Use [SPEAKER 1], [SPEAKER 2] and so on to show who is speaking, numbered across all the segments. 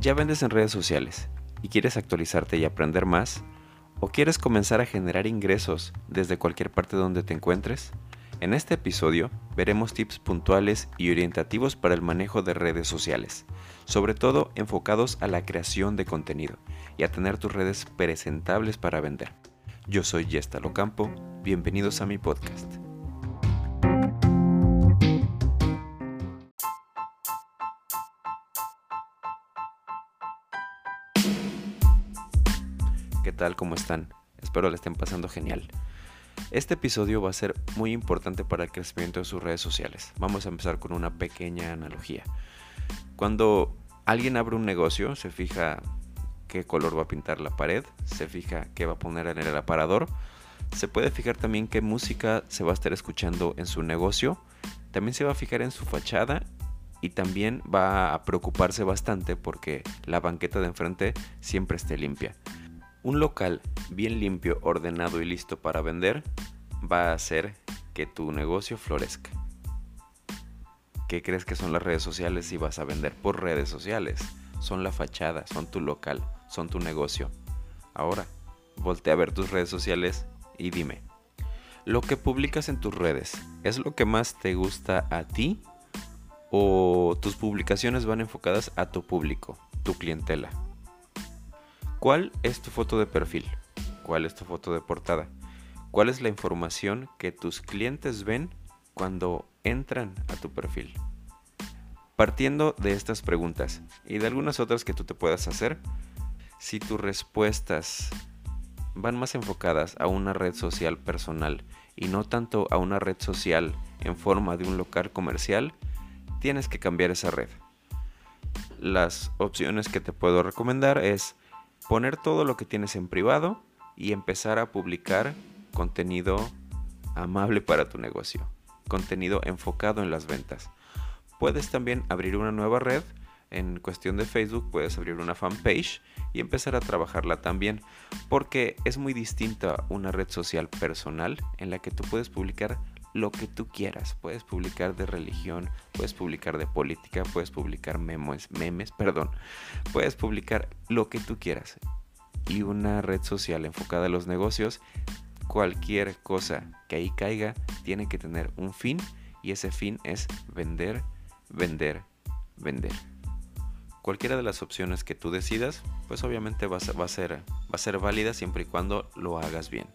[SPEAKER 1] ¿Ya vendes en redes sociales y quieres actualizarte y aprender más? ¿O quieres comenzar a generar ingresos desde cualquier parte donde te encuentres? En este episodio veremos tips puntuales y orientativos para el manejo de redes sociales, sobre todo enfocados a la creación de contenido y a tener tus redes presentables para vender. Yo soy Yesta Locampo, bienvenidos a mi podcast. Tal? ¿Cómo están? Espero le estén pasando genial. Este episodio va a ser muy importante para el crecimiento de sus redes sociales. Vamos a empezar con una pequeña analogía. Cuando alguien abre un negocio, se fija qué color va a pintar la pared, se fija qué va a poner en el aparador, se puede fijar también qué música se va a estar escuchando en su negocio, también se va a fijar en su fachada y también va a preocuparse bastante porque la banqueta de enfrente siempre esté limpia. Un local bien limpio, ordenado y listo para vender va a hacer que tu negocio florezca. ¿Qué crees que son las redes sociales si vas a vender por redes sociales? Son la fachada, son tu local, son tu negocio. Ahora, voltea a ver tus redes sociales y dime, ¿lo que publicas en tus redes es lo que más te gusta a ti? ¿O tus publicaciones van enfocadas a tu público, tu clientela? ¿Cuál es tu foto de perfil? ¿Cuál es tu foto de portada? ¿Cuál es la información que tus clientes ven cuando entran a tu perfil? Partiendo de estas preguntas y de algunas otras que tú te puedas hacer, si tus respuestas van más enfocadas a una red social personal y no tanto a una red social en forma de un local comercial, tienes que cambiar esa red. Las opciones que te puedo recomendar es poner todo lo que tienes en privado y empezar a publicar contenido amable para tu negocio, contenido enfocado en las ventas. Puedes también abrir una nueva red. En cuestión de Facebook puedes abrir una fanpage y empezar a trabajarla también, porque es muy distinta una red social personal en la que tú puedes publicar lo que tú quieras. Puedes publicar de religión, puedes publicar de política, puedes publicar memes, memes, perdón. Puedes publicar lo que tú quieras. Y una red social enfocada a los negocios, cualquier cosa que ahí caiga tiene que tener un fin y ese fin es vender, vender, vender. Cualquiera de las opciones que tú decidas, pues obviamente va a ser, va a ser, válida siempre y cuando lo hagas bien.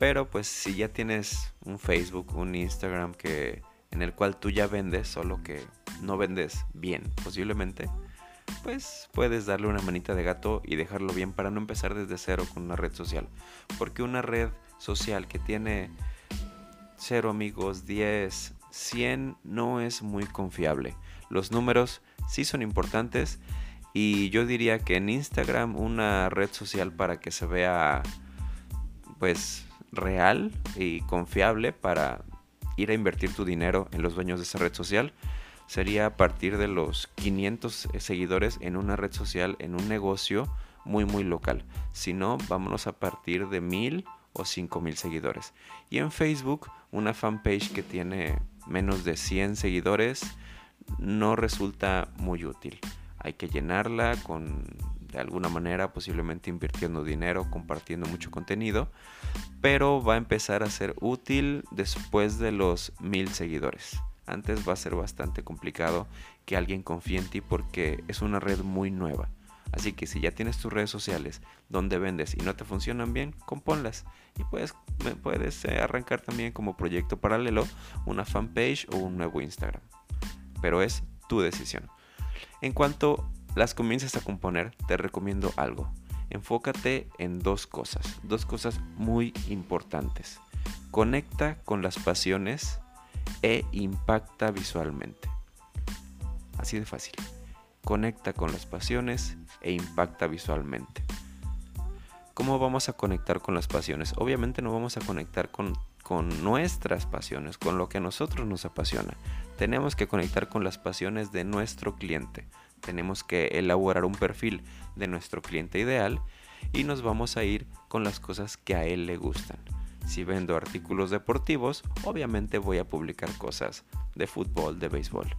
[SPEAKER 1] Pero pues si ya tienes un Facebook, un Instagram que en el cual tú ya vendes, solo que no vendes bien, posiblemente, pues puedes darle una manita de gato y dejarlo bien para no empezar desde cero con una red social. Porque una red social que tiene cero amigos, 10, 100 no es muy confiable. Los números sí son importantes y yo diría que en Instagram una red social para que se vea pues real y confiable para ir a invertir tu dinero en los dueños de esa red social sería a partir de los 500 seguidores en una red social, en un negocio muy muy local. Si no, vámonos a partir de 1000 o 5000 seguidores. Y en Facebook, una fanpage que tiene menos de 100 seguidores no resulta muy útil. Hay que llenarla con de alguna manera, posiblemente invirtiendo dinero, compartiendo mucho contenido, pero va a empezar a ser útil después de los mil seguidores. Antes va a ser bastante complicado que alguien confíe en ti porque es una red muy nueva. Así que si ya tienes tus redes sociales donde vendes y no te funcionan bien, compónlas. Y puedes, puedes eh, arrancar también como proyecto paralelo una fanpage o un nuevo Instagram. Pero es tu decisión. En cuanto las comienzas a componer, te recomiendo algo. Enfócate en dos cosas, dos cosas muy importantes. Conecta con las pasiones e impacta visualmente. Así de fácil. Conecta con las pasiones e impacta visualmente. ¿Cómo vamos a conectar con las pasiones? Obviamente no vamos a conectar con, con nuestras pasiones, con lo que a nosotros nos apasiona. Tenemos que conectar con las pasiones de nuestro cliente, tenemos que elaborar un perfil de nuestro cliente ideal y nos vamos a ir con las cosas que a él le gustan. Si vendo artículos deportivos, obviamente voy a publicar cosas de fútbol, de béisbol.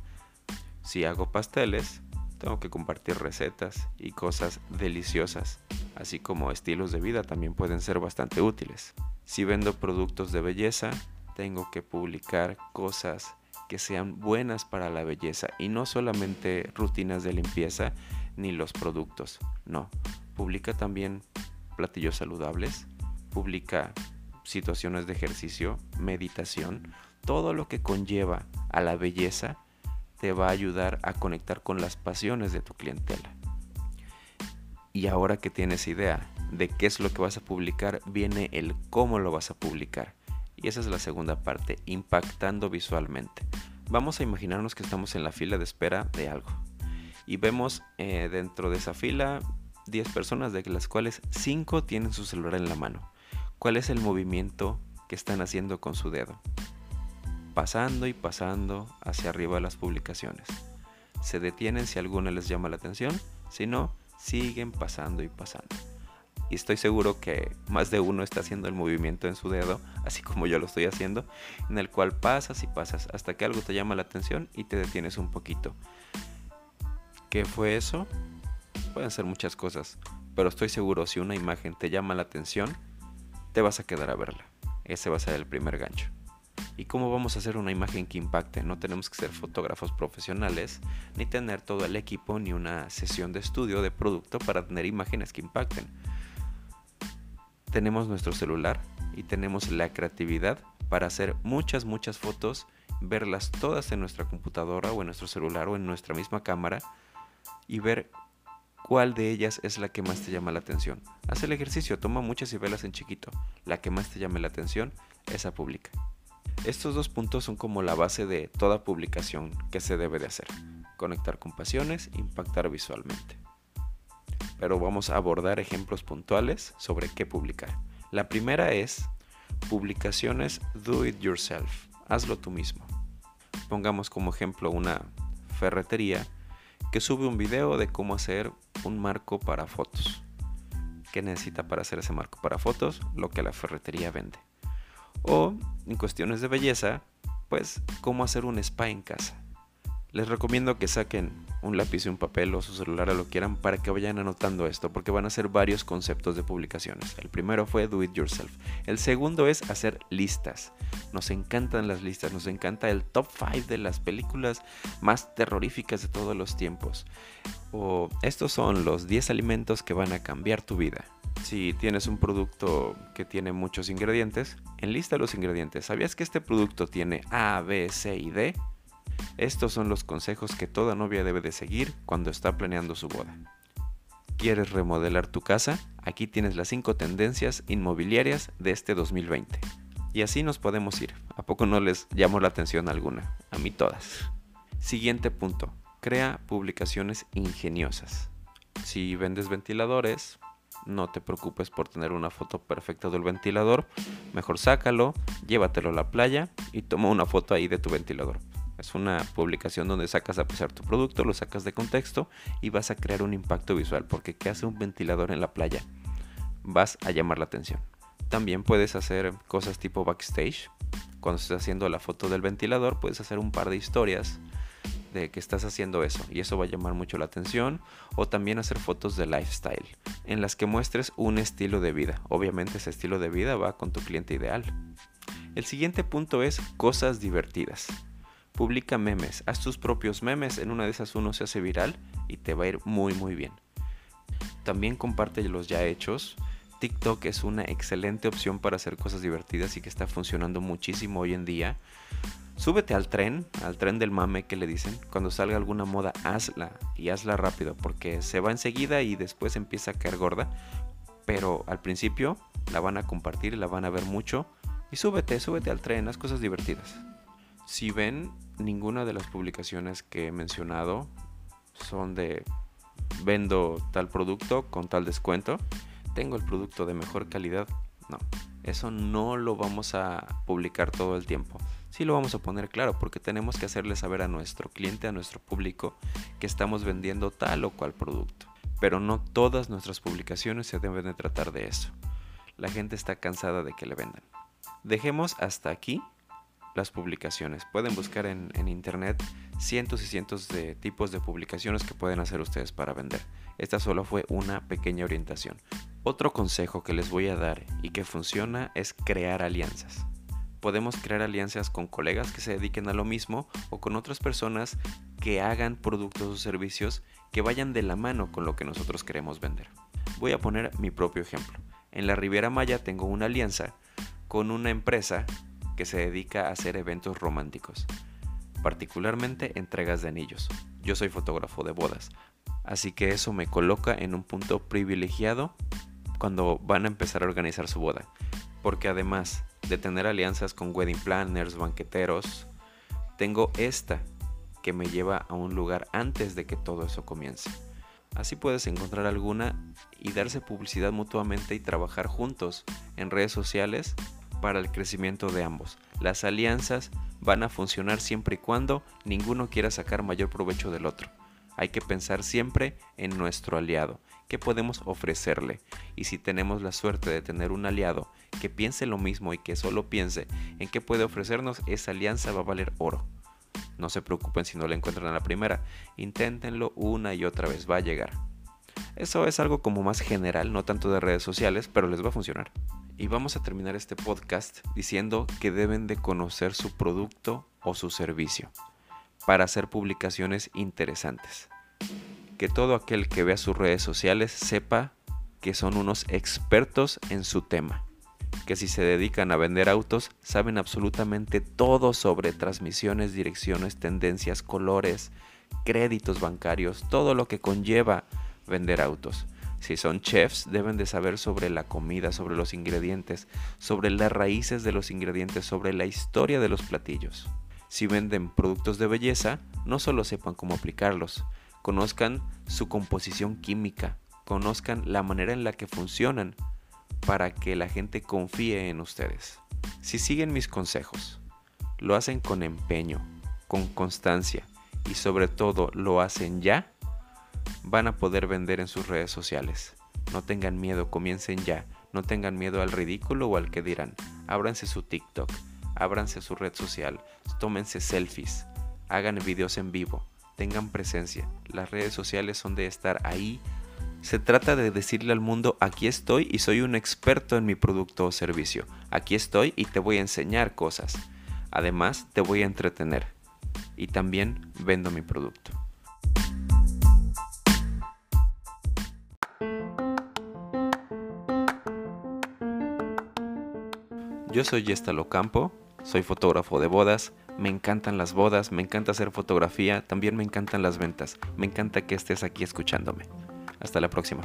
[SPEAKER 1] Si hago pasteles, tengo que compartir recetas y cosas deliciosas, así como estilos de vida también pueden ser bastante útiles. Si vendo productos de belleza, tengo que publicar cosas que sean buenas para la belleza y no solamente rutinas de limpieza ni los productos, no. Publica también platillos saludables, publica situaciones de ejercicio, meditación, todo lo que conlleva a la belleza te va a ayudar a conectar con las pasiones de tu clientela. Y ahora que tienes idea de qué es lo que vas a publicar, viene el cómo lo vas a publicar. Y esa es la segunda parte, impactando visualmente. Vamos a imaginarnos que estamos en la fila de espera de algo. Y vemos eh, dentro de esa fila 10 personas, de las cuales 5 tienen su celular en la mano. ¿Cuál es el movimiento que están haciendo con su dedo? Pasando y pasando hacia arriba las publicaciones. Se detienen si alguna les llama la atención, si no, siguen pasando y pasando. Y estoy seguro que más de uno está haciendo el movimiento en su dedo, así como yo lo estoy haciendo, en el cual pasas y pasas hasta que algo te llama la atención y te detienes un poquito. ¿Qué fue eso? Pueden ser muchas cosas, pero estoy seguro si una imagen te llama la atención, te vas a quedar a verla. Ese va a ser el primer gancho. ¿Y cómo vamos a hacer una imagen que impacte? No tenemos que ser fotógrafos profesionales, ni tener todo el equipo, ni una sesión de estudio de producto para tener imágenes que impacten. Tenemos nuestro celular y tenemos la creatividad para hacer muchas, muchas fotos, verlas todas en nuestra computadora o en nuestro celular o en nuestra misma cámara y ver cuál de ellas es la que más te llama la atención. Haz el ejercicio, toma muchas y velas en chiquito. La que más te llame la atención, esa publica. Estos dos puntos son como la base de toda publicación que se debe de hacer. Conectar con pasiones, impactar visualmente. Pero vamos a abordar ejemplos puntuales sobre qué publicar. La primera es publicaciones do it yourself. Hazlo tú mismo. Pongamos como ejemplo una ferretería que sube un video de cómo hacer un marco para fotos. ¿Qué necesita para hacer ese marco para fotos? Lo que la ferretería vende. O, en cuestiones de belleza, pues cómo hacer un spa en casa. Les recomiendo que saquen un lápiz y un papel o su celular a lo quieran para que vayan anotando esto, porque van a ser varios conceptos de publicaciones. El primero fue do it yourself. El segundo es hacer listas. Nos encantan las listas, nos encanta el top 5 de las películas más terroríficas de todos los tiempos. O estos son los 10 alimentos que van a cambiar tu vida. Si tienes un producto que tiene muchos ingredientes, enlista los ingredientes. ¿Sabías que este producto tiene A, B, C y D? Estos son los consejos que toda novia debe de seguir cuando está planeando su boda. ¿Quieres remodelar tu casa? Aquí tienes las 5 tendencias inmobiliarias de este 2020. Y así nos podemos ir. ¿A poco no les llamó la atención alguna? A mí todas. Siguiente punto. Crea publicaciones ingeniosas. Si vendes ventiladores, no te preocupes por tener una foto perfecta del ventilador. Mejor sácalo, llévatelo a la playa y toma una foto ahí de tu ventilador. Es una publicación donde sacas a pesar tu producto, lo sacas de contexto y vas a crear un impacto visual. Porque ¿qué hace un ventilador en la playa? Vas a llamar la atención. También puedes hacer cosas tipo backstage. Cuando estés haciendo la foto del ventilador, puedes hacer un par de historias de que estás haciendo eso y eso va a llamar mucho la atención o también hacer fotos de lifestyle en las que muestres un estilo de vida. Obviamente ese estilo de vida va con tu cliente ideal. El siguiente punto es cosas divertidas. Publica memes, haz tus propios memes, en una de esas uno se hace viral y te va a ir muy muy bien. También comparte los ya hechos. TikTok es una excelente opción para hacer cosas divertidas y que está funcionando muchísimo hoy en día. Súbete al tren, al tren del mame que le dicen. Cuando salga alguna moda, hazla y hazla rápido porque se va enseguida y después empieza a caer gorda. Pero al principio la van a compartir, la van a ver mucho. Y súbete, súbete al tren, haz cosas divertidas. Si ven, ninguna de las publicaciones que he mencionado son de vendo tal producto con tal descuento, tengo el producto de mejor calidad. No, eso no lo vamos a publicar todo el tiempo. Sí lo vamos a poner claro porque tenemos que hacerle saber a nuestro cliente, a nuestro público, que estamos vendiendo tal o cual producto. Pero no todas nuestras publicaciones se deben de tratar de eso. La gente está cansada de que le vendan. Dejemos hasta aquí las publicaciones. Pueden buscar en, internet cientos y cientos de tipos de publicaciones que pueden hacer ustedes para vender. Esta solo fue una pequeña orientación. Otro consejo que les voy a dar y que funciona es crear alianzas. Podemos crear alianzas con colegas que se dediquen a lo mismo o con otras personas que hagan productos o servicios que vayan de la mano con lo que nosotros queremos vender. Voy a poner mi propio ejemplo. En la Riviera Maya tengo una alianza con una empresa que se dedica a hacer eventos románticos, particularmente entregas de anillos. Yo soy fotógrafo de bodas, así que eso me coloca en un punto privilegiado cuando van a empezar a organizar su boda, porque además de tener alianzas con wedding planners, banqueteros, tengo esta que me lleva a un lugar antes de que todo eso comience. Así puedes encontrar alguna y darse publicidad mutuamente y trabajar juntos en redes sociales para el crecimiento de ambos. Las alianzas van a funcionar siempre y cuando ninguno quiera sacar mayor provecho del otro. Hay que pensar siempre en nuestro aliado, qué podemos ofrecerle. Y si tenemos la suerte de tener un aliado que piense lo mismo y que solo piense en qué puede ofrecernos, esa alianza va a valer oro. No se preocupen si no la encuentran a la primera, inténtenlo una y otra vez, va a llegar. Eso es algo como más general, no tanto de redes sociales, pero les va a funcionar. Y vamos a terminar este podcast diciendo que deben de conocer su producto o su servicio para hacer publicaciones interesantes. Que todo aquel que vea sus redes sociales sepa que son unos expertos en su tema. Que si se dedican a vender autos, saben absolutamente todo sobre transmisiones, direcciones, tendencias, colores, créditos bancarios, todo lo que conlleva vender autos. Si son chefs, deben de saber sobre la comida, sobre los ingredientes, sobre las raíces de los ingredientes, sobre la historia de los platillos. Si venden productos de belleza, no solo sepan cómo aplicarlos, conozcan su composición química, conozcan la manera en la que funcionan para que la gente confíe en ustedes. Si siguen mis consejos, lo hacen con empeño, con constancia y sobre todo lo hacen ya, van a poder vender en sus redes sociales. No tengan miedo, comiencen ya. No tengan miedo al ridículo o al que dirán. Ábranse su TikTok, ábranse su red social, tómense selfies, hagan videos en vivo, tengan presencia. Las redes sociales son de estar ahí. Se trata de decirle al mundo, aquí estoy y soy un experto en mi producto o servicio. Aquí estoy y te voy a enseñar cosas. Además, te voy a entretener. Y también vendo mi producto. Yo soy Yestalo Campo, soy fotógrafo de bodas, me encantan las bodas, me encanta hacer fotografía, también me encantan las ventas, me encanta que estés aquí escuchándome. Hasta la próxima.